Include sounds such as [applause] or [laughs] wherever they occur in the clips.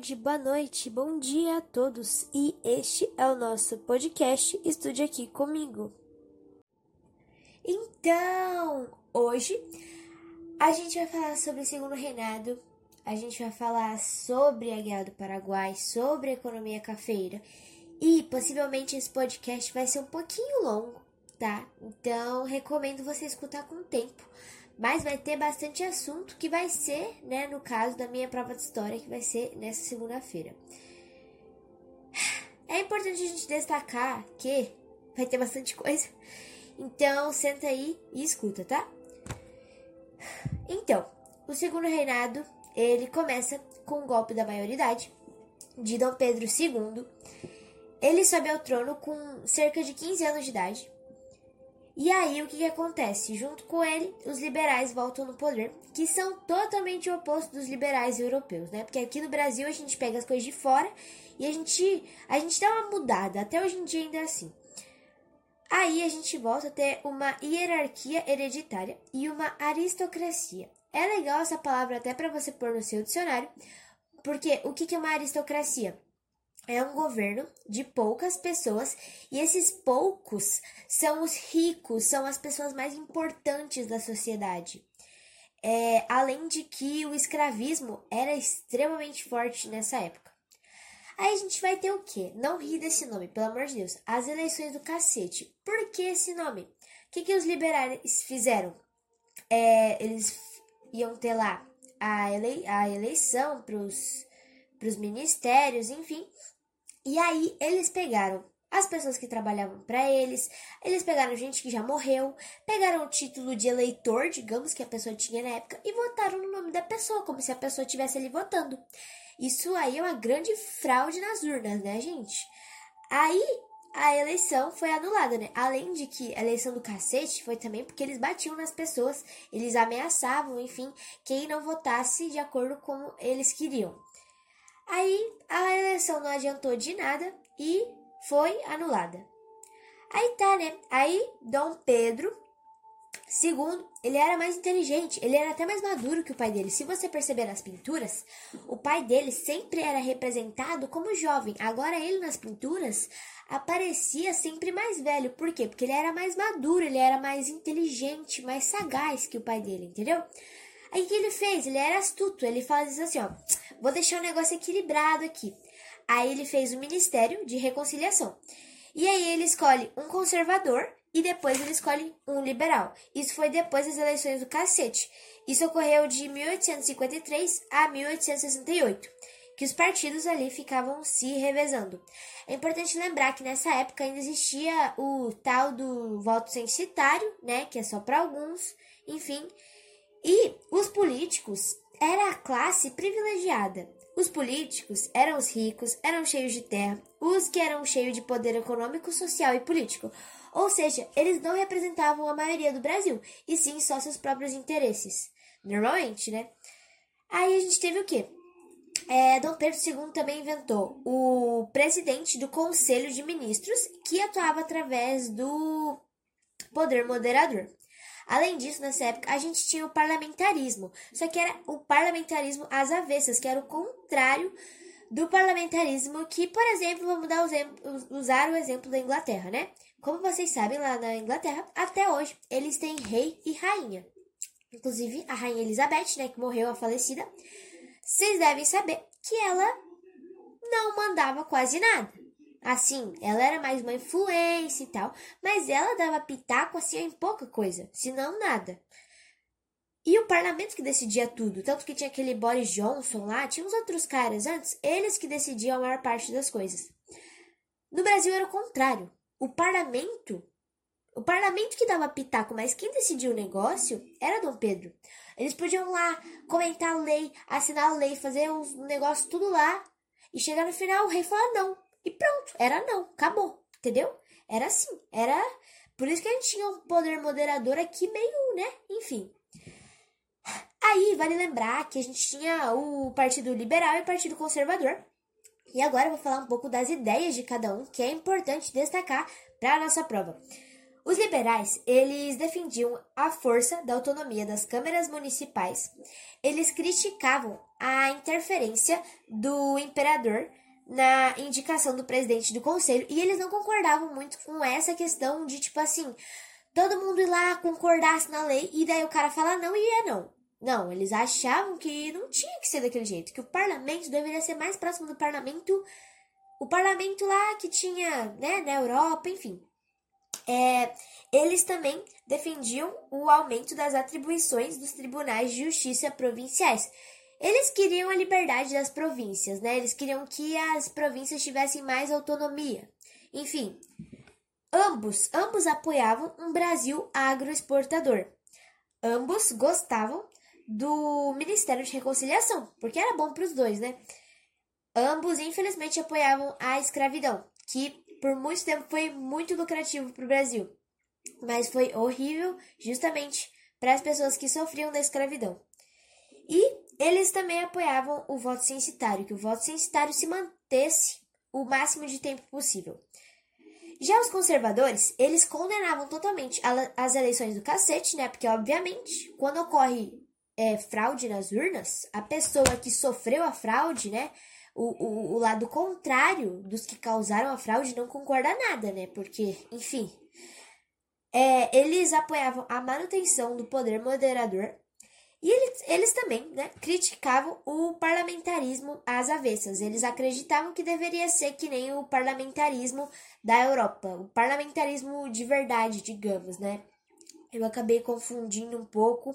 tarde, boa noite, bom dia a todos e este é o nosso podcast Estude Aqui Comigo. Então, hoje a gente vai falar sobre o segundo reinado, a gente vai falar sobre a Guerra do Paraguai, sobre a economia cafeira e possivelmente esse podcast vai ser um pouquinho longo, tá? Então, recomendo você escutar com tempo mas vai ter bastante assunto que vai ser, né, no caso da minha prova de história, que vai ser nessa segunda-feira. É importante a gente destacar que vai ter bastante coisa. Então, senta aí e escuta, tá? Então, o segundo reinado, ele começa com o golpe da maioridade de Dom Pedro II. Ele sobe ao trono com cerca de 15 anos de idade e aí o que, que acontece? Junto com ele, os liberais voltam no poder, que são totalmente o oposto dos liberais europeus, né? Porque aqui no Brasil a gente pega as coisas de fora e a gente a gente dá uma mudada, até hoje em dia ainda é assim. Aí a gente volta a ter uma hierarquia hereditária e uma aristocracia. É legal essa palavra até para você pôr no seu dicionário, porque o que é uma aristocracia? É um governo de poucas pessoas e esses poucos são os ricos, são as pessoas mais importantes da sociedade. É, além de que o escravismo era extremamente forte nessa época. Aí a gente vai ter o quê? Não ri desse nome, pelo amor de Deus. As eleições do cacete. Por que esse nome? O que, que os liberais fizeram? É, eles iam ter lá a, a eleição para os ministérios, enfim. E aí eles pegaram as pessoas que trabalhavam para eles, eles pegaram gente que já morreu, pegaram o título de eleitor, digamos que a pessoa tinha na época, e votaram no nome da pessoa, como se a pessoa estivesse ali votando. Isso aí é uma grande fraude nas urnas, né, gente? Aí a eleição foi anulada, né? Além de que a eleição do cacete foi também porque eles batiam nas pessoas, eles ameaçavam, enfim, quem não votasse de acordo com eles queriam. Aí a eleição não adiantou de nada e foi anulada. Aí tá, né? Aí Dom Pedro II, ele era mais inteligente, ele era até mais maduro que o pai dele. Se você perceber nas pinturas, o pai dele sempre era representado como jovem. Agora ele nas pinturas aparecia sempre mais velho. Por quê? Porque ele era mais maduro, ele era mais inteligente, mais sagaz que o pai dele, entendeu? Aí o que ele fez? Ele era astuto. Ele faz assim, ó, vou deixar o negócio equilibrado aqui. Aí ele fez o Ministério de Reconciliação. E aí ele escolhe um conservador e depois ele escolhe um liberal. Isso foi depois das eleições do cacete. Isso ocorreu de 1853 a 1868, que os partidos ali ficavam se revezando. É importante lembrar que nessa época ainda existia o tal do voto censitário, né, que é só para alguns, enfim, e os políticos era a classe privilegiada. Os políticos eram os ricos, eram cheios de terra, os que eram cheios de poder econômico, social e político. Ou seja, eles não representavam a maioria do Brasil, e sim só seus próprios interesses. Normalmente, né? Aí a gente teve o quê? É, Dom Pedro II também inventou o presidente do Conselho de Ministros, que atuava através do poder moderador. Além disso, nessa época, a gente tinha o parlamentarismo, só que era o parlamentarismo às avessas, que era o contrário do parlamentarismo que, por exemplo, vamos dar o usar o exemplo da Inglaterra, né? Como vocês sabem, lá na Inglaterra, até hoje, eles têm rei e rainha. Inclusive, a rainha Elizabeth, né, que morreu, a falecida, vocês devem saber que ela não mandava quase nada. Assim, ela era mais uma influência e tal, mas ela dava pitaco assim em pouca coisa, se não nada. E o parlamento que decidia tudo, tanto que tinha aquele Boris Johnson lá, tinha uns outros caras antes, eles que decidiam a maior parte das coisas. No Brasil era o contrário. O parlamento, o parlamento que dava pitaco, mas quem decidia o negócio era Dom Pedro. Eles podiam lá comentar a lei, assinar a lei, fazer os negócios tudo lá, e chegar no final o rei falar não. E pronto, era não, acabou, entendeu? Era assim, era. Por isso que a gente tinha um poder moderador aqui meio, né? Enfim. Aí vale lembrar que a gente tinha o Partido Liberal e o Partido Conservador. E agora eu vou falar um pouco das ideias de cada um, que é importante destacar para a nossa prova. Os liberais, eles defendiam a força da autonomia das câmaras municipais. Eles criticavam a interferência do imperador na indicação do presidente do conselho e eles não concordavam muito com essa questão de tipo assim, todo mundo ir lá concordasse na lei e daí o cara falar não e é não. Não, eles achavam que não tinha que ser daquele jeito, que o parlamento deveria ser mais próximo do parlamento, o parlamento lá que tinha, né, na Europa, enfim. É, eles também defendiam o aumento das atribuições dos tribunais de justiça provinciais. Eles queriam a liberdade das províncias, né? Eles queriam que as províncias tivessem mais autonomia. Enfim, ambos, ambos apoiavam um Brasil agroexportador. Ambos gostavam do Ministério de Reconciliação, porque era bom para os dois, né? Ambos, infelizmente, apoiavam a escravidão, que por muito tempo foi muito lucrativo para o Brasil, mas foi horrível justamente para as pessoas que sofriam da escravidão. E eles também apoiavam o voto censitário, que o voto censitário se mantesse o máximo de tempo possível. Já os conservadores, eles condenavam totalmente as eleições do cacete, né? Porque, obviamente, quando ocorre é, fraude nas urnas, a pessoa que sofreu a fraude, né? O, o, o lado contrário dos que causaram a fraude não concorda nada, né? Porque, enfim, é, eles apoiavam a manutenção do poder moderador e eles, eles também né, criticavam o parlamentarismo às avessas. Eles acreditavam que deveria ser que nem o parlamentarismo da Europa, o parlamentarismo de verdade, digamos, né? Eu acabei confundindo um pouco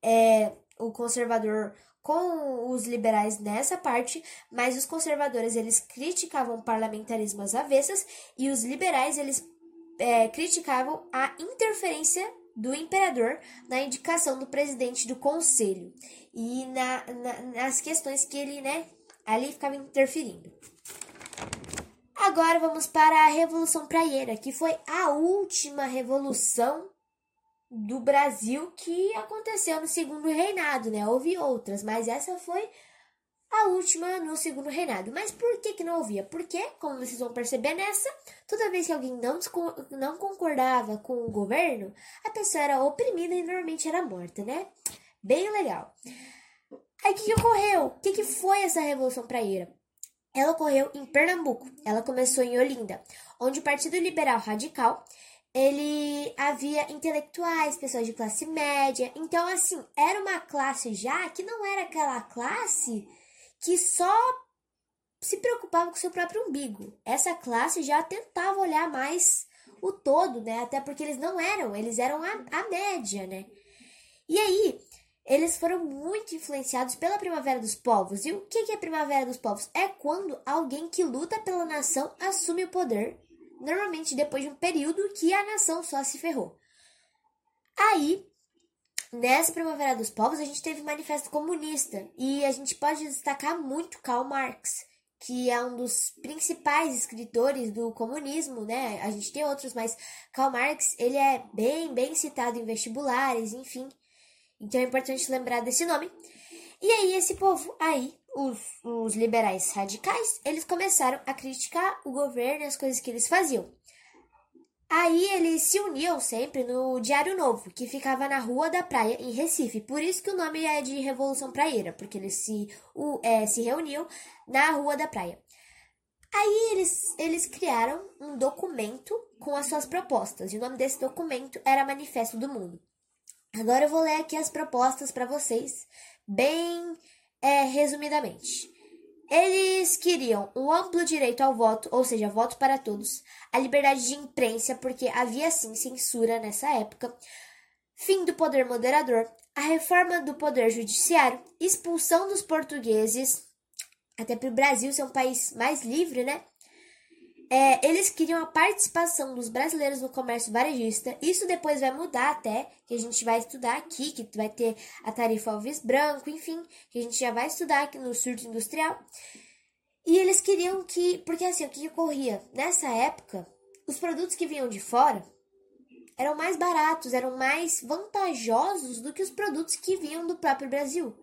é, o conservador com os liberais nessa parte, mas os conservadores eles criticavam o parlamentarismo às avessas e os liberais eles é, criticavam a interferência do imperador na indicação do presidente do conselho e na, na, nas questões que ele, né, ali ficava interferindo. Agora vamos para a Revolução Praieira, que foi a última revolução do Brasil que aconteceu no segundo reinado, né? Houve outras, mas essa foi a última no segundo reinado. Mas por que, que não ouvia? Porque, como vocês vão perceber nessa, toda vez que alguém não, não concordava com o governo, a pessoa era oprimida e normalmente era morta, né? Bem legal. Aí o que, que ocorreu? O que, que foi essa Revolução Praieira? Ela ocorreu em Pernambuco. Ela começou em Olinda, onde o Partido Liberal Radical ele havia intelectuais, pessoas de classe média. Então, assim, era uma classe já que não era aquela classe que só se preocupava com seu próprio umbigo. Essa classe já tentava olhar mais o todo, né? Até porque eles não eram, eles eram a, a média, né? E aí, eles foram muito influenciados pela Primavera dos Povos. E o que é a Primavera dos Povos? É quando alguém que luta pela nação assume o poder normalmente depois de um período que a nação só se ferrou. Aí, nessa Primavera dos Povos, a gente teve o Manifesto Comunista e a gente pode destacar muito Karl Marx, que é um dos principais escritores do comunismo, né? A gente tem outros, mas Karl Marx, ele é bem, bem citado em vestibulares, enfim. Então é importante lembrar desse nome. E aí, esse povo aí os, os liberais radicais, eles começaram a criticar o governo e as coisas que eles faziam. Aí eles se uniam sempre no Diário Novo, que ficava na Rua da Praia, em Recife. Por isso que o nome é de Revolução Praieira, porque eles se, o, é, se reuniam na Rua da Praia. Aí eles, eles criaram um documento com as suas propostas, e o nome desse documento era Manifesto do Mundo. Agora eu vou ler aqui as propostas para vocês, bem é, resumidamente, eles queriam um amplo direito ao voto, ou seja, voto para todos, a liberdade de imprensa, porque havia sim censura nessa época, fim do poder moderador, a reforma do poder judiciário, expulsão dos portugueses, até para o Brasil ser um país mais livre, né? É, eles queriam a participação dos brasileiros no comércio varejista. Isso depois vai mudar até, que a gente vai estudar aqui, que vai ter a tarifa Alves Branco, enfim, que a gente já vai estudar aqui no surto industrial. E eles queriam que, porque assim, o que ocorria? Nessa época, os produtos que vinham de fora eram mais baratos, eram mais vantajosos do que os produtos que vinham do próprio Brasil.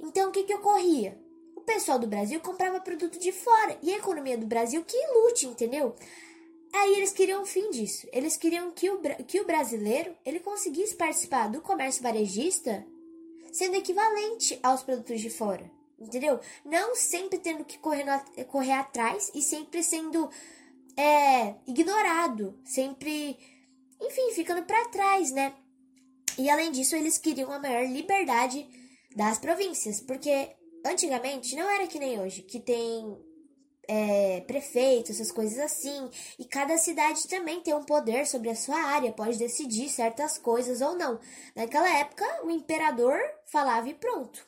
Então, o que, que ocorria? Pessoal do Brasil comprava produto de fora e a economia do Brasil que lute, entendeu? Aí eles queriam o fim disso. Eles queriam que o, que o brasileiro ele conseguisse participar do comércio varejista sendo equivalente aos produtos de fora. Entendeu? Não sempre tendo que correr, no, correr atrás e sempre sendo é, ignorado, sempre, enfim, ficando para trás, né? E além disso, eles queriam a maior liberdade das províncias, porque antigamente não era que nem hoje, que tem é, prefeito, essas coisas assim, e cada cidade também tem um poder sobre a sua área, pode decidir certas coisas ou não. Naquela época, o imperador falava e pronto.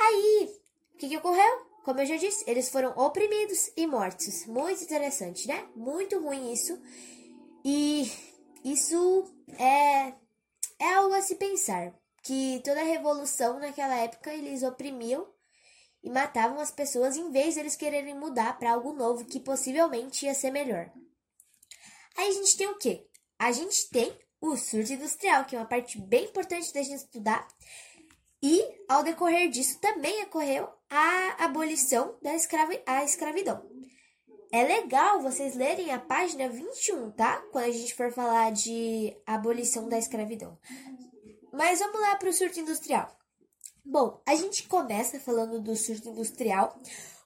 Aí, o que, que ocorreu? Como eu já disse, eles foram oprimidos e mortos. Muito interessante, né? Muito ruim isso. E isso é, é algo a se pensar. Que toda a revolução naquela época eles oprimiam e matavam as pessoas em vez de eles quererem mudar para algo novo que possivelmente ia ser melhor. Aí a gente tem o quê? A gente tem o surto industrial, que é uma parte bem importante da gente estudar. E, ao decorrer disso, também ocorreu a abolição da escravi a escravidão. É legal vocês lerem a página 21, tá? Quando a gente for falar de abolição da escravidão. Mas vamos lá para o surto industrial. Bom, a gente começa falando do surto industrial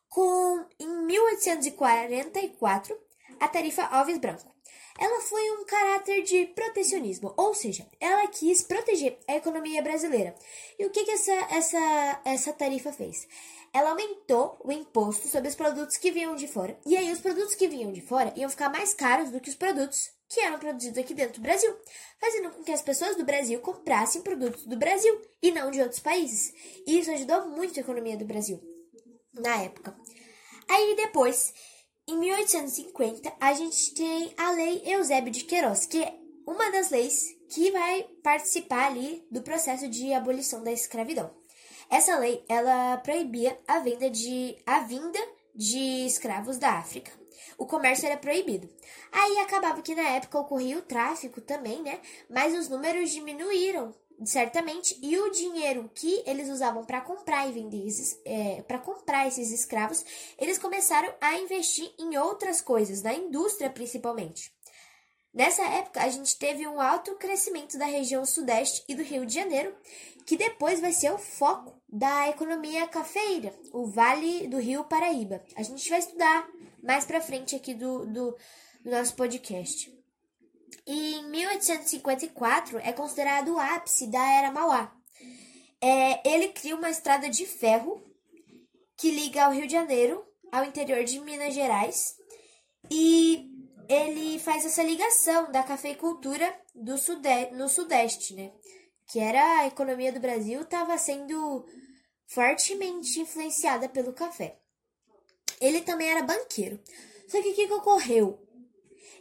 com, em 1844, a tarifa Alves Branco. Ela foi um caráter de protecionismo, ou seja, ela quis proteger a economia brasileira. E o que, que essa, essa, essa tarifa fez? Ela aumentou o imposto sobre os produtos que vinham de fora. E aí, os produtos que vinham de fora iam ficar mais caros do que os produtos que eram produzidos aqui dentro do Brasil, fazendo com que as pessoas do Brasil comprassem produtos do Brasil e não de outros países. E isso ajudou muito a economia do Brasil na época. Aí depois, em 1850, a gente tem a Lei Eusébio de Queiroz, que é uma das leis que vai participar ali do processo de abolição da escravidão. Essa lei, ela proibia a venda de a vinda de escravos da África o comércio era proibido. Aí acabava que na época ocorria o tráfico também, né? Mas os números diminuíram certamente e o dinheiro que eles usavam para comprar e vender esses, é, para comprar esses escravos, eles começaram a investir em outras coisas, na indústria principalmente. Nessa época, a gente teve um alto crescimento da região sudeste e do Rio de Janeiro, que depois vai ser o foco da economia cafeira, o Vale do Rio Paraíba. A gente vai estudar mais para frente aqui do, do, do nosso podcast. E em 1854 é considerado o ápice da Era Mauá. É, ele cria uma estrada de ferro que liga ao Rio de Janeiro ao interior de Minas Gerais e ele faz essa ligação da cafeicultura do sudeste, no sudeste, né? Que era a economia do Brasil estava sendo fortemente influenciada pelo café. Ele também era banqueiro. Só que o que, que ocorreu?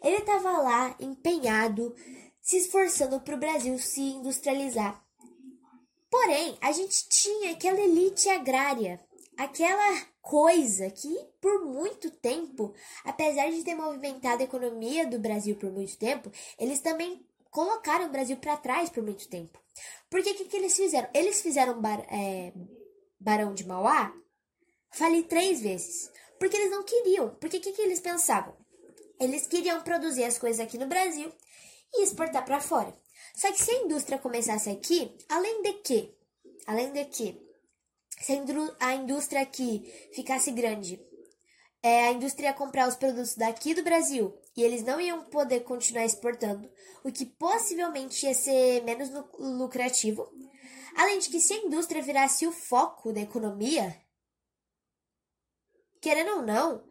Ele estava lá empenhado, se esforçando para o Brasil se industrializar. Porém, a gente tinha aquela elite agrária, aquela coisa que, por muito tempo, apesar de ter movimentado a economia do Brasil por muito tempo, eles também colocaram o Brasil para trás por muito tempo. Porque o que, que eles fizeram? Eles fizeram é, Barão de Mauá? Falei três vezes. Porque eles não queriam. Porque o que, que eles pensavam? Eles queriam produzir as coisas aqui no Brasil e exportar para fora. Só que se a indústria começasse aqui, além de que, além de que, se a indústria aqui ficasse grande, é, a indústria ia comprar os produtos daqui do Brasil e eles não iam poder continuar exportando, o que possivelmente ia ser menos lucrativo. Além de que, se a indústria virasse o foco da economia, querendo ou não,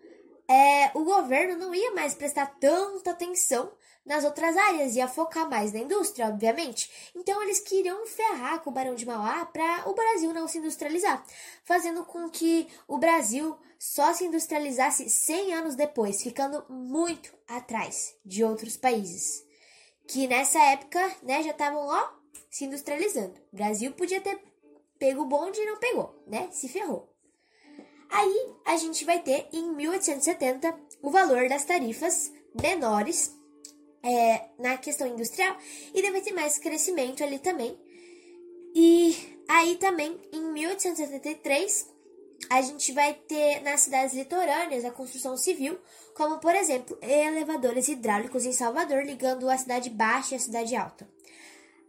é, o governo não ia mais prestar tanta atenção nas outras áreas, ia focar mais na indústria, obviamente. Então eles queriam ferrar com o Barão de Mauá para o Brasil não se industrializar, fazendo com que o Brasil só se industrializasse 100 anos depois, ficando muito atrás de outros países que nessa época, né, já estavam ó se industrializando. O Brasil podia ter pego o bonde e não pegou, né? Se ferrou. Aí a gente vai ter em 1870 o valor das tarifas menores é, na questão industrial e deve ter mais crescimento ali também. E aí também em 1873 a gente vai ter nas cidades litorâneas a construção civil, como por exemplo elevadores hidráulicos em Salvador ligando a cidade baixa e a cidade alta.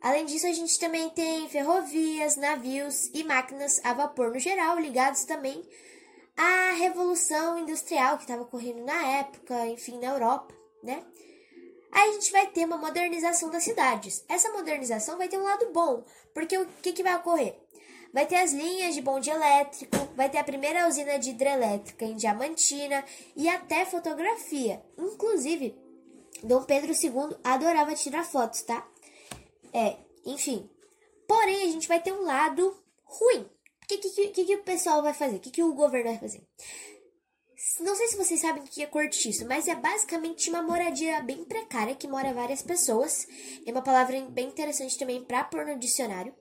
Além disso, a gente também tem ferrovias, navios e máquinas a vapor no geral, ligados também à revolução industrial que estava ocorrendo na época, enfim, na Europa, né? Aí a gente vai ter uma modernização das cidades. Essa modernização vai ter um lado bom, porque o que, que vai ocorrer? Vai ter as linhas de bonde elétrico, vai ter a primeira usina de hidrelétrica em Diamantina e até fotografia. Inclusive, Dom Pedro II adorava tirar fotos, tá? É, enfim. Porém, a gente vai ter um lado ruim. O que, que, que, que o pessoal vai fazer? O que, que o governo vai fazer? Não sei se vocês sabem o que é cortiço, mas é basicamente uma moradia bem precária que mora várias pessoas. É uma palavra bem interessante também para pôr no dicionário.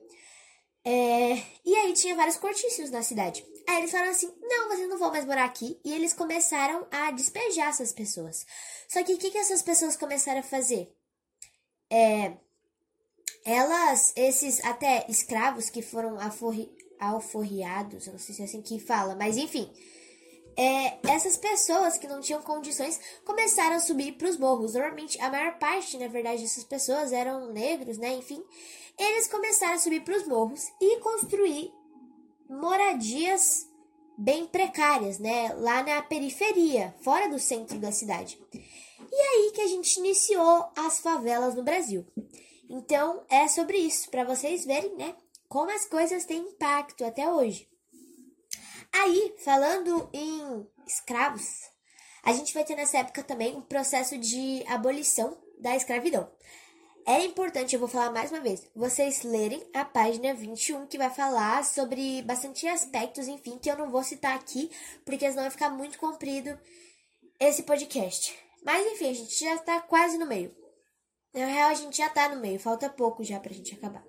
É... E aí tinha vários cortícios na cidade. Aí eles falaram assim: não, vocês não vão mais morar aqui. E eles começaram a despejar essas pessoas. Só que o que, que essas pessoas começaram a fazer? É, elas, esses até escravos que foram aforri, alforriados, eu não sei se é assim que fala, mas enfim. É, essas pessoas que não tinham condições começaram a subir para os morros. Normalmente, a maior parte, na verdade, dessas pessoas eram negros, né? Enfim, eles começaram a subir para os morros e construir moradias bem precárias, né? Lá na periferia, fora do centro da cidade. E aí que a gente iniciou as favelas no Brasil. Então, é sobre isso, para vocês verem, né? Como as coisas têm impacto até hoje. Aí, falando em escravos, a gente vai ter nessa época também um processo de abolição da escravidão. É importante, eu vou falar mais uma vez, vocês lerem a página 21, que vai falar sobre bastante aspectos, enfim, que eu não vou citar aqui, porque senão vai ficar muito comprido esse podcast. Mas enfim, a gente já tá quase no meio. Na real, a gente já tá no meio, falta pouco já pra gente acabar.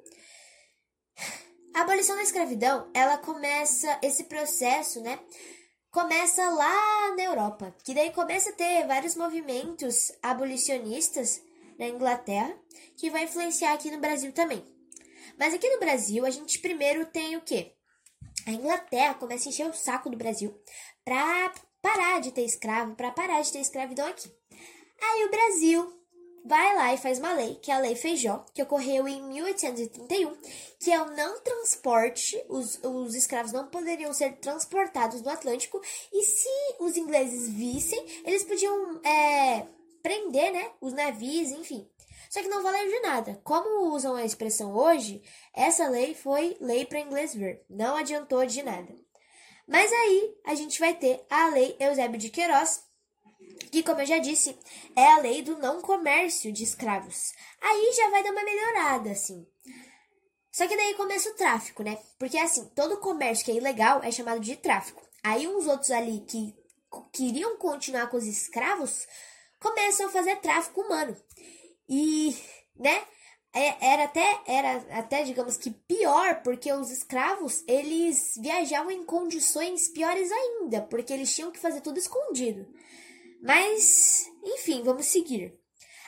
A abolição da escravidão, ela começa, esse processo, né? Começa lá na Europa, que daí começa a ter vários movimentos abolicionistas na Inglaterra, que vai influenciar aqui no Brasil também. Mas aqui no Brasil, a gente primeiro tem o quê? A Inglaterra começa a encher o saco do Brasil pra parar de ter escravo, para parar de ter escravidão aqui. Aí o Brasil vai lá e faz uma lei, que é a Lei Feijó, que ocorreu em 1831, que é o não transporte, os, os escravos não poderiam ser transportados no Atlântico, e se os ingleses vissem, eles podiam é, prender, né, os navios, enfim. Só que não valeu de nada. Como usam a expressão hoje, essa lei foi lei para inglês ver, não adiantou de nada. Mas aí a gente vai ter a Lei Eusébio de Queiroz, que, como eu já disse, é a lei do não comércio de escravos. Aí já vai dar uma melhorada, assim. Só que daí começa o tráfico, né? Porque, assim, todo comércio que é ilegal é chamado de tráfico. Aí uns outros ali que queriam continuar com os escravos começam a fazer tráfico humano. E, né? É, era até, era até, digamos que pior, porque os escravos, eles viajavam em condições piores ainda, porque eles tinham que fazer tudo escondido. Mas, enfim, vamos seguir.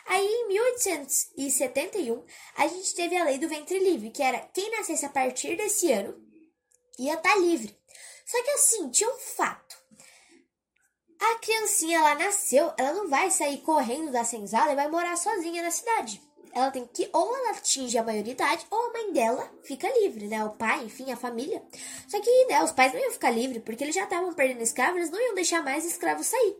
Aí, em 1871, a gente teve a lei do ventre livre, que era quem nascesse a partir desse ano ia estar tá livre. Só que assim, tinha um fato. A criancinha lá nasceu, ela não vai sair correndo da senzala e vai morar sozinha na cidade. Ela tem que, ou ela atinge a maioridade, ou a mãe dela fica livre, né? O pai, enfim, a família. Só que, né, os pais não iam ficar livres, porque eles já estavam perdendo escravos, eles não iam deixar mais escravos sair.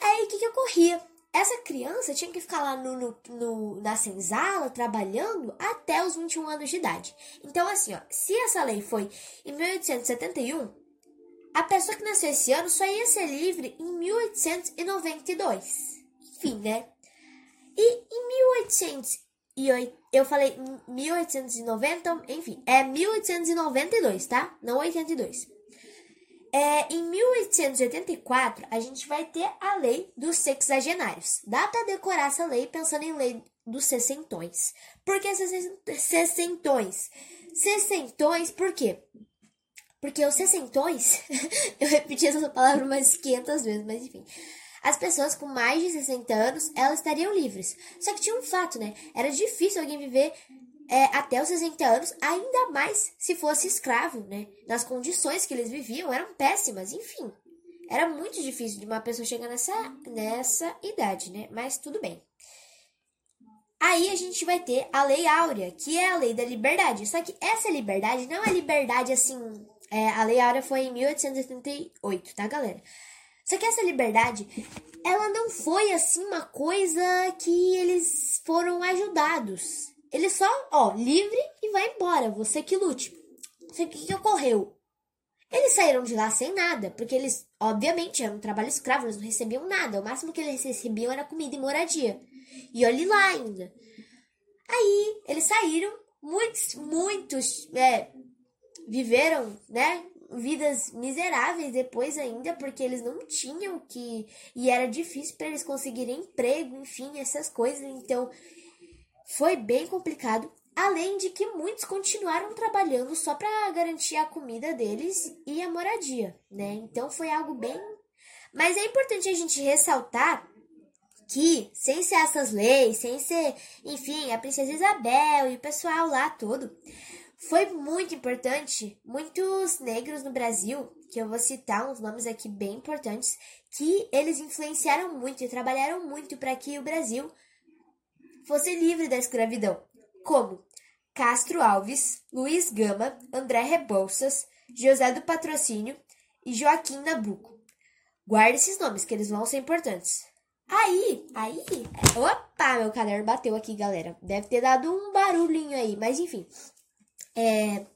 Aí o que, que ocorria? Essa criança tinha que ficar lá no, no, no, na senzala trabalhando até os 21 anos de idade. Então, assim, ó, se essa lei foi em 1871, a pessoa que nasceu esse ano só ia ser livre em 1892. Enfim, né? E em 1808, eu falei 1890, enfim, é 1892, tá? Não 82. É, em 1884, a gente vai ter a lei dos sexagenários. Dá para decorar essa lei pensando em lei dos sessentões. Por que sessentões? Sessentões, por quê? Porque os sessentões, [laughs] eu repeti essa palavra umas 500 vezes, mas enfim. As pessoas com mais de 60 anos, elas estariam livres. Só que tinha um fato, né? Era difícil alguém viver é, até os 60 anos, ainda mais se fosse escravo, né? Nas condições que eles viviam eram péssimas, enfim. Era muito difícil de uma pessoa chegar nessa, nessa idade, né? Mas tudo bem. Aí a gente vai ter a Lei Áurea, que é a lei da liberdade. Só que essa liberdade não é liberdade assim. É, a Lei Áurea foi em 1878, tá, galera? Só que essa liberdade, ela não foi assim uma coisa que eles foram ajudados. Eles só, ó, livre e vai embora, você que lute. Que o que ocorreu? Eles saíram de lá sem nada, porque eles, obviamente, eram um trabalho escravo, eles não recebiam nada. O máximo que eles recebiam era comida e moradia. E olhe lá ainda. Aí, eles saíram, muitos, muitos é, viveram, né, vidas miseráveis depois ainda, porque eles não tinham que. E era difícil para eles conseguirem emprego, enfim, essas coisas. Então, foi bem complicado. Além de que muitos continuaram trabalhando só para garantir a comida deles e a moradia, né? Então foi algo bem. Mas é importante a gente ressaltar que, sem ser essas leis, sem ser, enfim, a Princesa Isabel e o pessoal lá todo, foi muito importante. Muitos negros no Brasil, que eu vou citar uns nomes aqui bem importantes, que eles influenciaram muito e trabalharam muito para que o Brasil fosse livre da escravidão como Castro Alves, Luiz Gama, André Rebouças, José do Patrocínio e Joaquim Nabuco. Guarde esses nomes, que eles vão ser importantes. Aí, aí, opa, meu caderno bateu aqui, galera. Deve ter dado um barulhinho aí, mas enfim. É,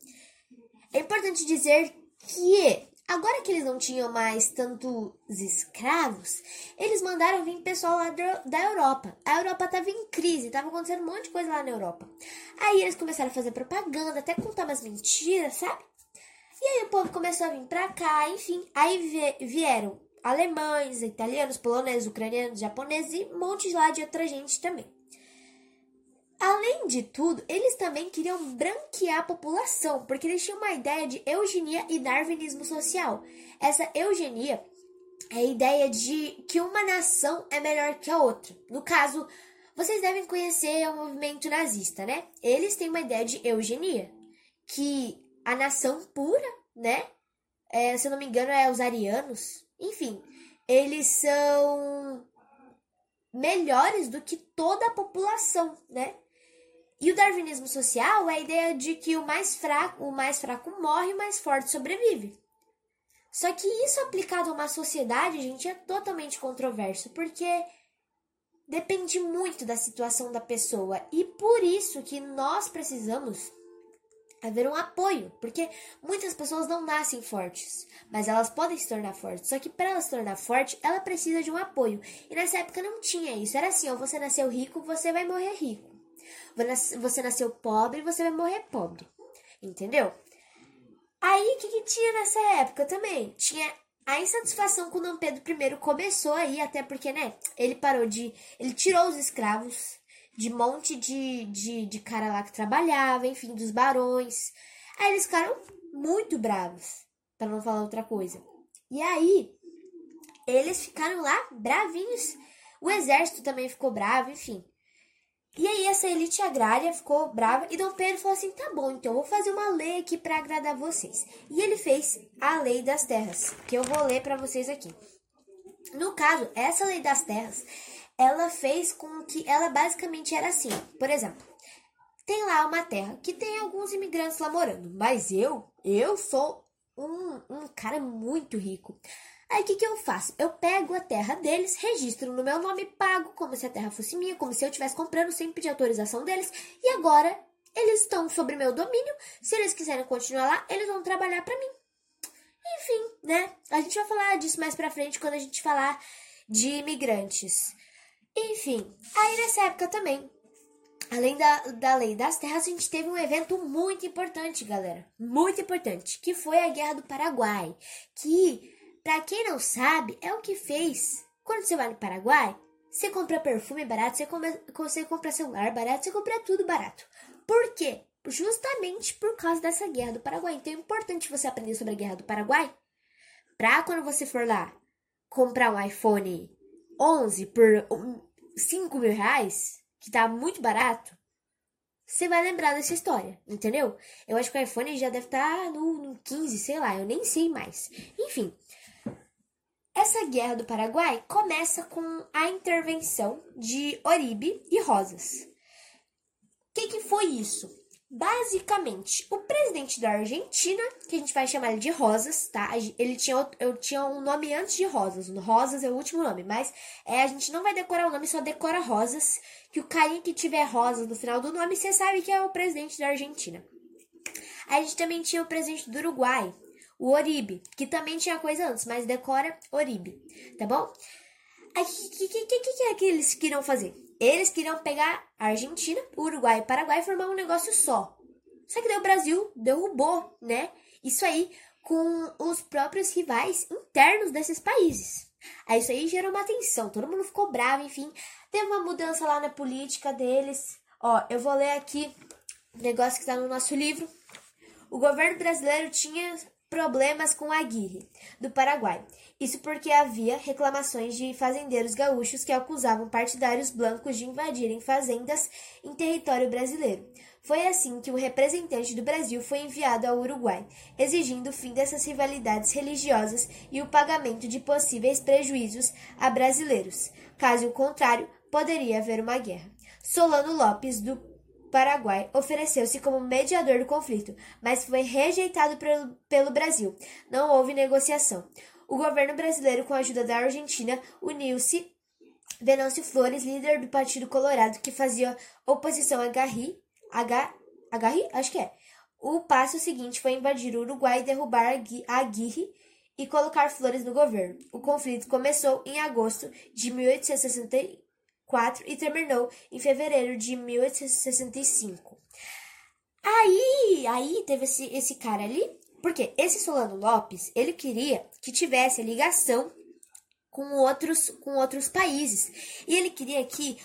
é importante dizer que Agora que eles não tinham mais tantos escravos, eles mandaram vir pessoal lá da Europa. A Europa estava em crise, estava acontecendo um monte de coisa lá na Europa. Aí eles começaram a fazer propaganda, até contar umas mentiras, sabe? E aí o povo começou a vir pra cá, enfim. Aí vieram alemães, italianos, poloneses, ucranianos, japoneses e um monte lá de outra gente também. Além de tudo, eles também queriam branquear a população, porque eles tinham uma ideia de eugenia e darwinismo social. Essa eugenia é a ideia de que uma nação é melhor que a outra. No caso, vocês devem conhecer o movimento nazista, né? Eles têm uma ideia de eugenia, que a nação pura, né? É, se eu não me engano, é os arianos. Enfim, eles são melhores do que toda a população, né? E o darwinismo social é a ideia de que o mais fraco, o mais fraco morre, o mais forte sobrevive. Só que isso aplicado a uma sociedade, gente, é totalmente controverso, porque depende muito da situação da pessoa e por isso que nós precisamos haver um apoio, porque muitas pessoas não nascem fortes, mas elas podem se tornar fortes. Só que para ela se tornar forte, ela precisa de um apoio. E nessa época não tinha isso. Era assim, ó, você nasceu rico, você vai morrer rico. Você nasceu pobre, você vai morrer pobre. Entendeu? Aí, o que, que tinha nessa época também? Tinha a insatisfação com Dom Pedro I começou aí, até porque, né, ele parou de. Ele tirou os escravos de monte de, de, de cara lá que trabalhava, enfim, dos barões. Aí eles ficaram muito bravos, para não falar outra coisa. E aí, eles ficaram lá bravinhos. O exército também ficou bravo, enfim. E aí essa elite agrária ficou brava e Dom Pedro falou assim: "Tá bom, então eu vou fazer uma lei aqui para agradar vocês". E ele fez a Lei das Terras, que eu vou ler para vocês aqui. No caso, essa Lei das Terras, ela fez com que ela basicamente era assim. Por exemplo, tem lá uma terra que tem alguns imigrantes lá morando, mas eu, eu sou um, um cara muito rico. Aí o que, que eu faço? Eu pego a terra deles, registro no meu nome, pago como se a terra fosse minha, como se eu estivesse comprando sem pedir autorização deles, e agora eles estão sobre meu domínio. Se eles quiserem continuar lá, eles vão trabalhar para mim. Enfim, né? A gente vai falar disso mais pra frente quando a gente falar de imigrantes. Enfim, aí nessa época também, além da, da lei das terras, a gente teve um evento muito importante, galera. Muito importante, que foi a Guerra do Paraguai. Que Pra quem não sabe, é o que fez. Quando você vai no Paraguai, você compra perfume barato, você, come, você compra celular barato, você compra tudo barato. Por quê? Justamente por causa dessa guerra do Paraguai. Então é importante você aprender sobre a guerra do Paraguai. Pra quando você for lá comprar um iPhone 11 por 5 mil reais, que tá muito barato, você vai lembrar dessa história, entendeu? Eu acho que o iPhone já deve estar tá no, no 15, sei lá, eu nem sei mais. Enfim, essa guerra do Paraguai começa com a intervenção de Oribe e Rosas. que foi isso? Basicamente, o presidente da Argentina, que a gente vai chamar ele de Rosas, tá? Ele tinha, eu tinha um nome antes de Rosas. Rosas é o último nome, mas é, a gente não vai decorar o nome, só decora Rosas. Que o carinha que tiver Rosas no final do nome, você sabe que é o presidente da Argentina. A gente também tinha o presidente do Uruguai, o Oribe, que também tinha coisa antes, mas decora Oribe, tá bom? O que, que, que, que é que eles queriam fazer? Eles queriam pegar a Argentina, Uruguai e Paraguai e formar um negócio só. Só que daí o Brasil derrubou, né? Isso aí com os próprios rivais internos desses países. Aí isso aí gerou uma tensão, todo mundo ficou bravo, enfim. Teve uma mudança lá na política deles. Ó, eu vou ler aqui o negócio que está no nosso livro. O governo brasileiro tinha problemas com a Aguirre, do Paraguai. Isso porque havia reclamações de fazendeiros gaúchos que acusavam partidários blancos de invadirem fazendas em território brasileiro. Foi assim que um representante do Brasil foi enviado ao Uruguai, exigindo o fim dessas rivalidades religiosas e o pagamento de possíveis prejuízos a brasileiros. Caso contrário, poderia haver uma guerra. Solano Lopes, do Paraguai, ofereceu-se como mediador do conflito, mas foi rejeitado pelo, Brasil. Não houve negociação. O governo brasileiro, com a ajuda da Argentina, uniu-se Venâncio Flores, líder do Partido Colorado, que fazia oposição a Garri, H, Agarri? Acho que é. O passo seguinte foi invadir o Uruguai e derrubar a Aguirre e colocar Flores no governo. O conflito começou em agosto de 1864 e terminou em fevereiro de 1865. Aí, aí teve esse, esse cara ali, porque esse Solano Lopes, ele queria que tivesse ligação com outros, com outros países. E ele queria que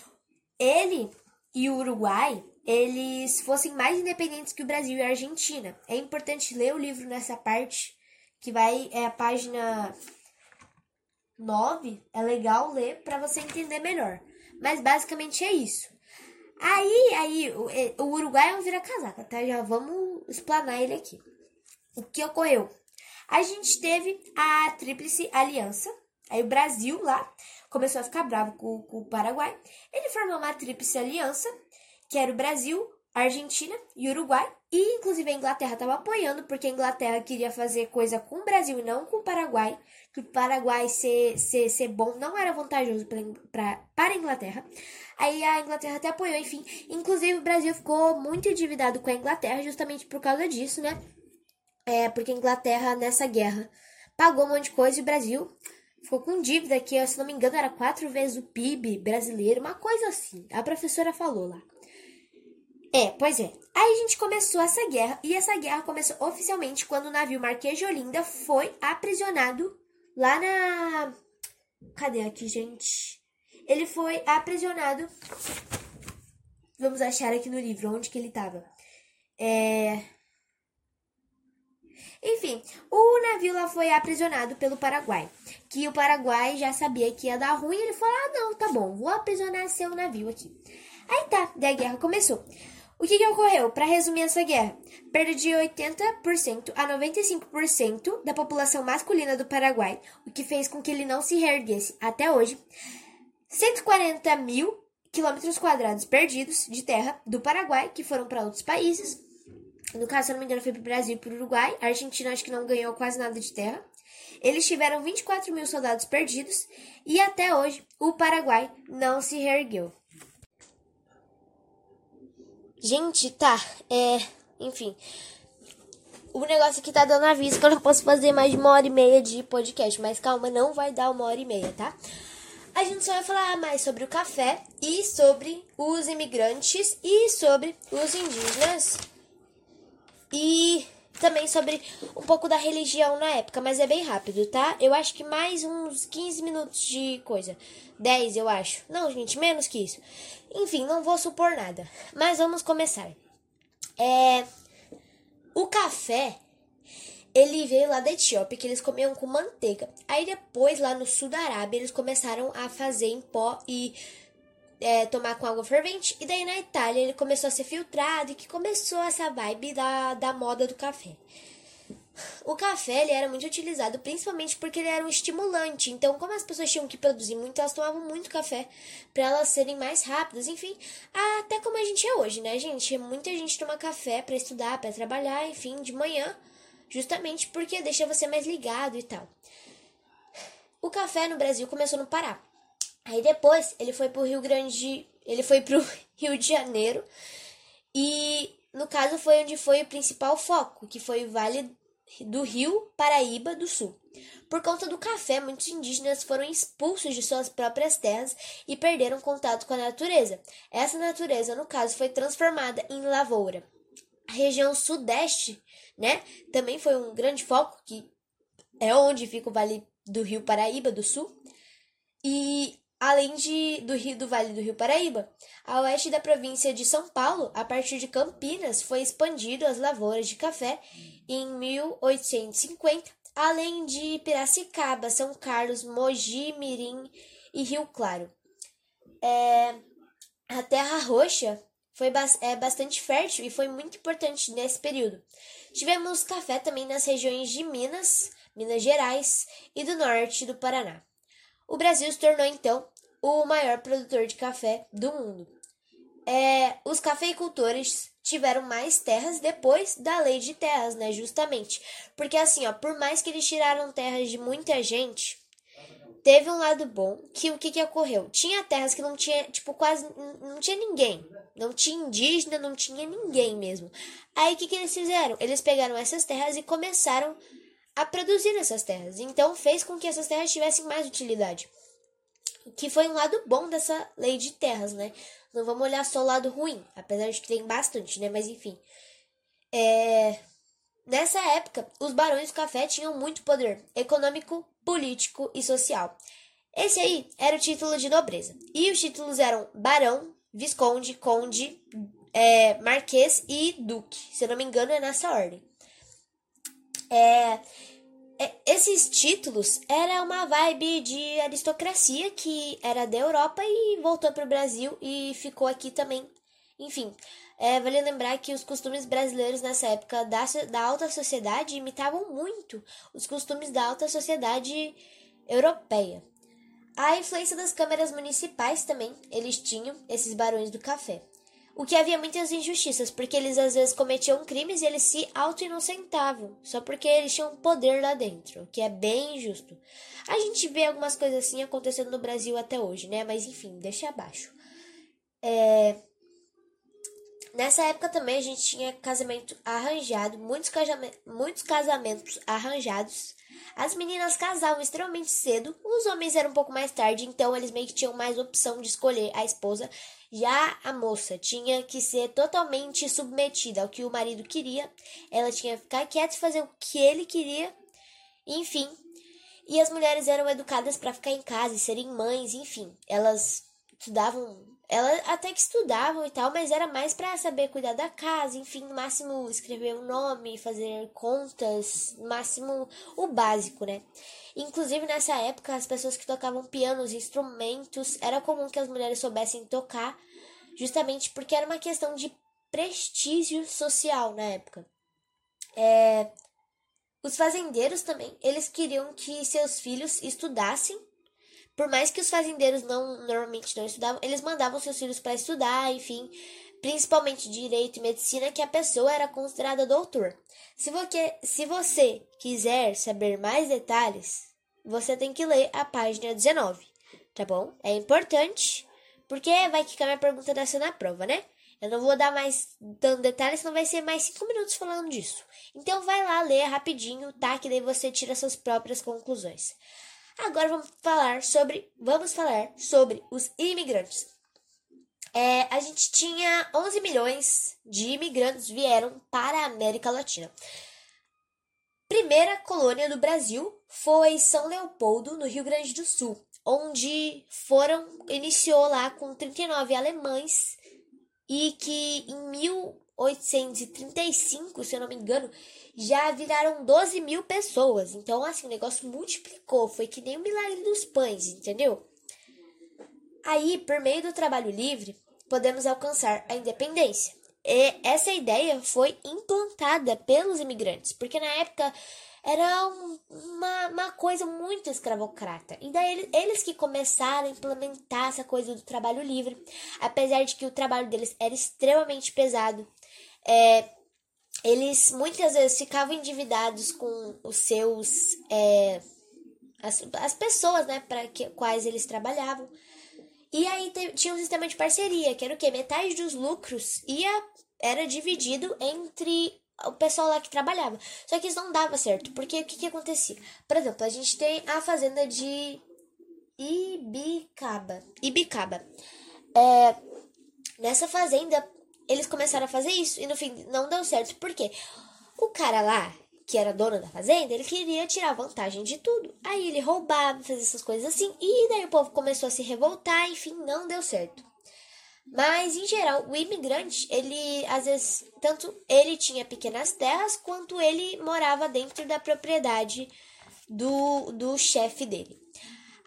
ele e o Uruguai eles fossem mais independentes que o Brasil e a Argentina. É importante ler o livro nessa parte, que vai é a página 9, é legal ler para você entender melhor. Mas basicamente é isso. Aí, aí, o, é, o Uruguai é um vira-casaca, tá? Já vamos explanar ele aqui. O que ocorreu? A gente teve a Tríplice Aliança. Aí o Brasil lá começou a ficar bravo com, com o Paraguai. Ele formou uma Tríplice Aliança que era o Brasil, Argentina e Uruguai. E inclusive a Inglaterra estava apoiando, porque a Inglaterra queria fazer coisa com o Brasil e não com o Paraguai. Que o Paraguai ser, ser, ser bom não era vantajoso pra, pra, para a Inglaterra. Aí a Inglaterra até apoiou, enfim. Inclusive o Brasil ficou muito endividado com a Inglaterra justamente por causa disso, né? É, porque a Inglaterra nessa guerra pagou um monte de coisa e o Brasil ficou com dívida que, se não me engano, era quatro vezes o PIB brasileiro, uma coisa assim. A professora falou lá. É, pois é. Aí a gente começou essa guerra, e essa guerra começou oficialmente quando o navio Marquês de Olinda foi aprisionado lá na. Cadê aqui, gente? Ele foi aprisionado. Vamos achar aqui no livro onde que ele estava. É. Enfim, o navio lá foi aprisionado pelo Paraguai. Que o Paraguai já sabia que ia dar ruim. Ele falou: ah, não, tá bom, vou aprisionar seu navio aqui. Aí tá, daí a guerra começou. O que, que ocorreu? Para resumir essa guerra, perda de 80% a 95% da população masculina do Paraguai, o que fez com que ele não se reerguesse até hoje. 140 mil quilômetros quadrados perdidos de terra do Paraguai, que foram para outros países. No caso, se eu não me engano, foi para o Brasil e para o Uruguai. A Argentina acho que não ganhou quase nada de terra. Eles tiveram 24 mil soldados perdidos e até hoje o Paraguai não se reergueu. Gente, tá. É. Enfim. O negócio aqui tá dando aviso que eu não posso fazer mais de uma hora e meia de podcast. Mas calma, não vai dar uma hora e meia, tá? A gente só vai falar mais sobre o café e sobre os imigrantes e sobre os indígenas. E também sobre um pouco da religião na época, mas é bem rápido, tá? Eu acho que mais uns 15 minutos de coisa. 10, eu acho. Não, gente, menos que isso. Enfim, não vou supor nada. Mas vamos começar. É. O café. Ele veio lá da Etiópia, que eles comiam com manteiga. Aí depois, lá no sul da Arábia, eles começaram a fazer em pó e é, tomar com água fervente. E daí na Itália ele começou a ser filtrado e que começou essa vibe da, da moda do café. O café ele era muito utilizado principalmente porque ele era um estimulante. Então, como as pessoas tinham que produzir muito, elas tomavam muito café para elas serem mais rápidas. Enfim, até como a gente é hoje, né, gente? Muita gente toma café para estudar, para trabalhar, enfim, de manhã, justamente porque deixa você mais ligado e tal. O café no Brasil começou no Pará. Aí depois ele foi pro Rio Grande, ele foi pro [laughs] Rio de Janeiro e no caso foi onde foi o principal foco, que foi o Vale do Rio Paraíba do Sul. Por conta do café, muitos indígenas foram expulsos de suas próprias terras e perderam contato com a natureza. Essa natureza, no caso, foi transformada em lavoura. A região sudeste, né, também foi um grande foco, que é onde fica o Vale do Rio Paraíba do Sul. E além de, do Rio do Vale do Rio Paraíba. A oeste da província de São Paulo, a partir de Campinas, foi expandido as lavouras de café em 1850, além de Piracicaba, São Carlos, Mogi, Mirim e Rio Claro. É, a terra roxa foi é, bastante fértil e foi muito importante nesse período. Tivemos café também nas regiões de Minas, Minas Gerais e do norte do Paraná. O Brasil se tornou então o maior produtor de café do mundo. É, os cafeicultores tiveram mais terras depois da lei de terras, né? Justamente. Porque assim, ó, por mais que eles tiraram terras de muita gente, teve um lado bom que o que, que ocorreu? Tinha terras que não tinha, tipo, quase não tinha ninguém. Não tinha indígena, não tinha ninguém mesmo. Aí o que, que eles fizeram? Eles pegaram essas terras e começaram a produzir essas terras. Então fez com que essas terras tivessem mais utilidade. Que foi um lado bom dessa lei de terras, né? Não vamos olhar só o lado ruim, apesar de que tem bastante, né? Mas enfim. É... Nessa época, os barões do café tinham muito poder econômico, político e social. Esse aí era o título de nobreza. E os títulos eram barão, visconde, conde, é, marquês e duque. Se eu não me engano, é nessa ordem. É, esses títulos era uma vibe de aristocracia que era da Europa e voltou para o Brasil e ficou aqui também. Enfim, é, vale lembrar que os costumes brasileiros nessa época da, da alta sociedade imitavam muito os costumes da alta sociedade europeia. A influência das câmaras municipais também, eles tinham esses barões do café. O que havia muitas injustiças, porque eles às vezes cometiam crimes e eles se auto-inocentavam, só porque eles tinham poder lá dentro, que é bem injusto. A gente vê algumas coisas assim acontecendo no Brasil até hoje, né? Mas enfim, deixa abaixo. É... Nessa época também a gente tinha casamento arranjado, muitos, muitos casamentos arranjados. As meninas casavam extremamente cedo, os homens eram um pouco mais tarde, então eles meio que tinham mais opção de escolher a esposa já a moça tinha que ser totalmente submetida ao que o marido queria, ela tinha que ficar quieta e fazer o que ele queria, enfim. E as mulheres eram educadas para ficar em casa e serem mães, enfim. Elas estudavam, elas até que estudavam e tal, mas era mais para saber cuidar da casa, enfim, no máximo escrever o um nome, fazer contas, no máximo o básico, né? Inclusive, nessa época, as pessoas que tocavam pianos, instrumentos, era comum que as mulheres soubessem tocar, justamente porque era uma questão de prestígio social na época. É... Os fazendeiros também, eles queriam que seus filhos estudassem. Por mais que os fazendeiros não normalmente não estudavam, eles mandavam seus filhos para estudar, enfim, principalmente direito e medicina, que a pessoa era considerada doutor. Se você, se você quiser saber mais detalhes, você tem que ler a página 19, tá bom? É importante, porque vai que a pergunta dessa na prova, né? Eu não vou dar mais dando detalhes, senão vai ser mais 5 minutos falando disso. Então vai lá ler rapidinho, tá? Que daí você tira suas próprias conclusões. Agora vamos falar sobre, vamos falar sobre os imigrantes. É, a gente tinha 11 milhões de imigrantes vieram para a América Latina. Primeira colônia do Brasil foi São Leopoldo, no Rio Grande do Sul, onde foram iniciou lá com 39 alemães e que em 1835, se eu não me engano, já viraram 12 mil pessoas. Então, assim, o negócio multiplicou, foi que nem o milagre dos pães, entendeu? Aí, por meio do trabalho livre, podemos alcançar a independência. E essa ideia foi implantada pelos imigrantes, porque na época era um, uma, uma coisa muito escravocrata. E daí eles, eles que começaram a implementar essa coisa do trabalho livre, apesar de que o trabalho deles era extremamente pesado. É, eles muitas vezes ficavam endividados com os seus. É, as, as pessoas, né, para quais eles trabalhavam. E aí te, tinha um sistema de parceria, que era o quê? Metade dos lucros ia, era dividido entre o pessoal lá que trabalhava. Só que isso não dava certo, porque o que, que acontecia? Por exemplo, a gente tem a fazenda de Ibicaba. Ibicaba. É, nessa fazenda, eles começaram a fazer isso e no fim não deu certo. Por quê? O cara lá, que era dono da fazenda, ele queria tirar vantagem de tudo. Aí ele roubava, fazia essas coisas assim, e daí o povo começou a se revoltar, enfim, não deu certo. Mas, em geral, o imigrante, ele, às vezes, tanto ele tinha pequenas terras, quanto ele morava dentro da propriedade do, do chefe dele.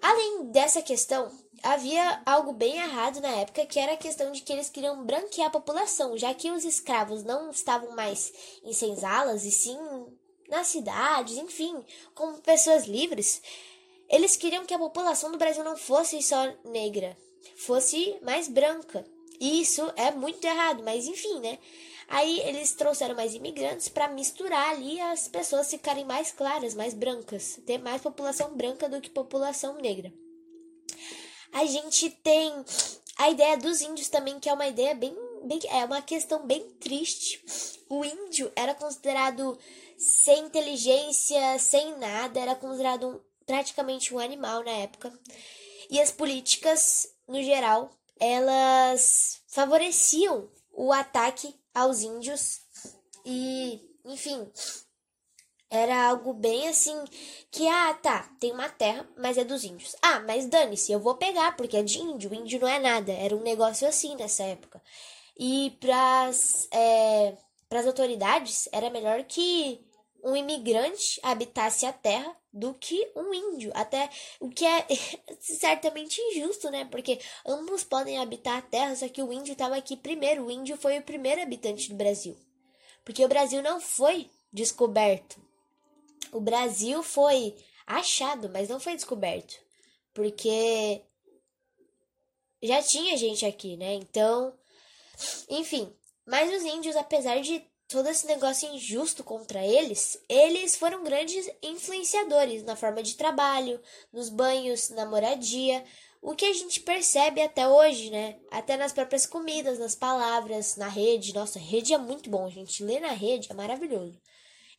Além dessa questão, havia algo bem errado na época, que era a questão de que eles queriam branquear a população, já que os escravos não estavam mais em senzalas, e sim nas cidades, enfim, como pessoas livres. Eles queriam que a população do Brasil não fosse só negra, fosse mais branca. E isso é muito errado, mas enfim, né? Aí eles trouxeram mais imigrantes para misturar ali as pessoas ficarem mais claras, mais brancas, ter mais população branca do que população negra. A gente tem a ideia dos índios também, que é uma ideia bem, bem é uma questão bem triste. O índio era considerado sem inteligência, sem nada, era considerado um, praticamente um animal na época. E as políticas, no geral, elas favoreciam o ataque aos índios e, enfim, era algo bem assim que ah, tá, tem uma terra, mas é dos índios. Ah, mas dane-se, eu vou pegar porque é de índio, o índio não é nada. Era um negócio assim nessa época. E pras é, autoridades era melhor que um imigrante habitasse a terra do que um índio. Até o que é [laughs] certamente injusto, né? Porque ambos podem habitar a terra, só que o índio estava aqui primeiro. O índio foi o primeiro habitante do Brasil. Porque o Brasil não foi descoberto. O Brasil foi achado, mas não foi descoberto. Porque já tinha gente aqui, né? Então, enfim. Mas os índios, apesar de todo esse negócio injusto contra eles, eles foram grandes influenciadores na forma de trabalho, nos banhos, na moradia, o que a gente percebe até hoje, né? Até nas próprias comidas, nas palavras, na rede. Nossa, rede é muito bom, gente lê na rede, é maravilhoso.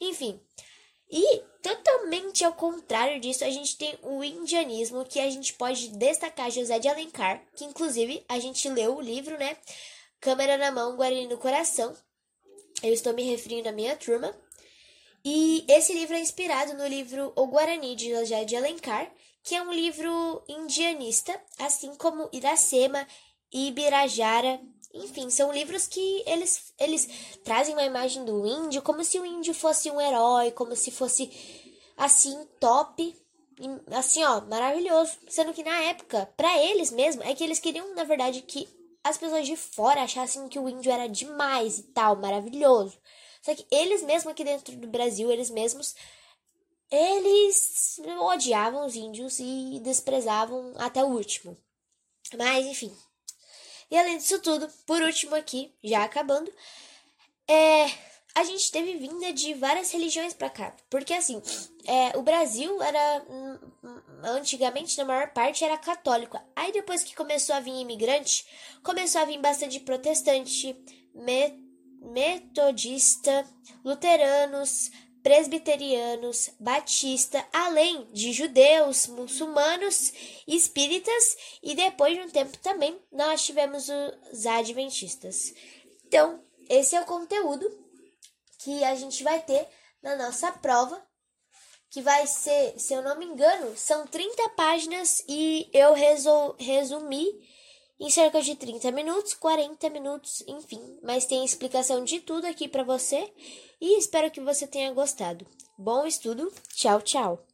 Enfim, e totalmente ao contrário disso, a gente tem o indianismo, que a gente pode destacar José de Alencar, que inclusive a gente leu o livro, né? Câmera na mão, Guarani no coração, eu estou me referindo à minha turma. E esse livro é inspirado no livro O Guarani de José de Alencar, que é um livro indianista, assim como Iracema e Ibirajara. Enfim, são livros que eles, eles trazem uma imagem do índio como se o índio fosse um herói, como se fosse assim top, assim ó, maravilhoso. Sendo que na época, para eles mesmo, é que eles queriam na verdade que as pessoas de fora achassem que o índio era demais e tal, maravilhoso. Só que eles mesmos aqui dentro do Brasil, eles mesmos, eles odiavam os índios e desprezavam até o último. Mas, enfim. E além disso tudo, por último aqui, já acabando, é, a gente teve vinda de várias religiões para cá. Porque assim, é, o Brasil era antigamente na maior parte era católico. Aí depois que começou a vir imigrante, começou a vir bastante protestante, me, metodista, luteranos, presbiterianos, batista, além de judeus, muçulmanos, espíritas e depois de um tempo também nós tivemos os adventistas. Então, esse é o conteúdo que a gente vai ter na nossa prova, que vai ser, se eu não me engano, são 30 páginas e eu resumi em cerca de 30 minutos, 40 minutos, enfim, mas tem explicação de tudo aqui para você e espero que você tenha gostado. Bom estudo, tchau, tchau.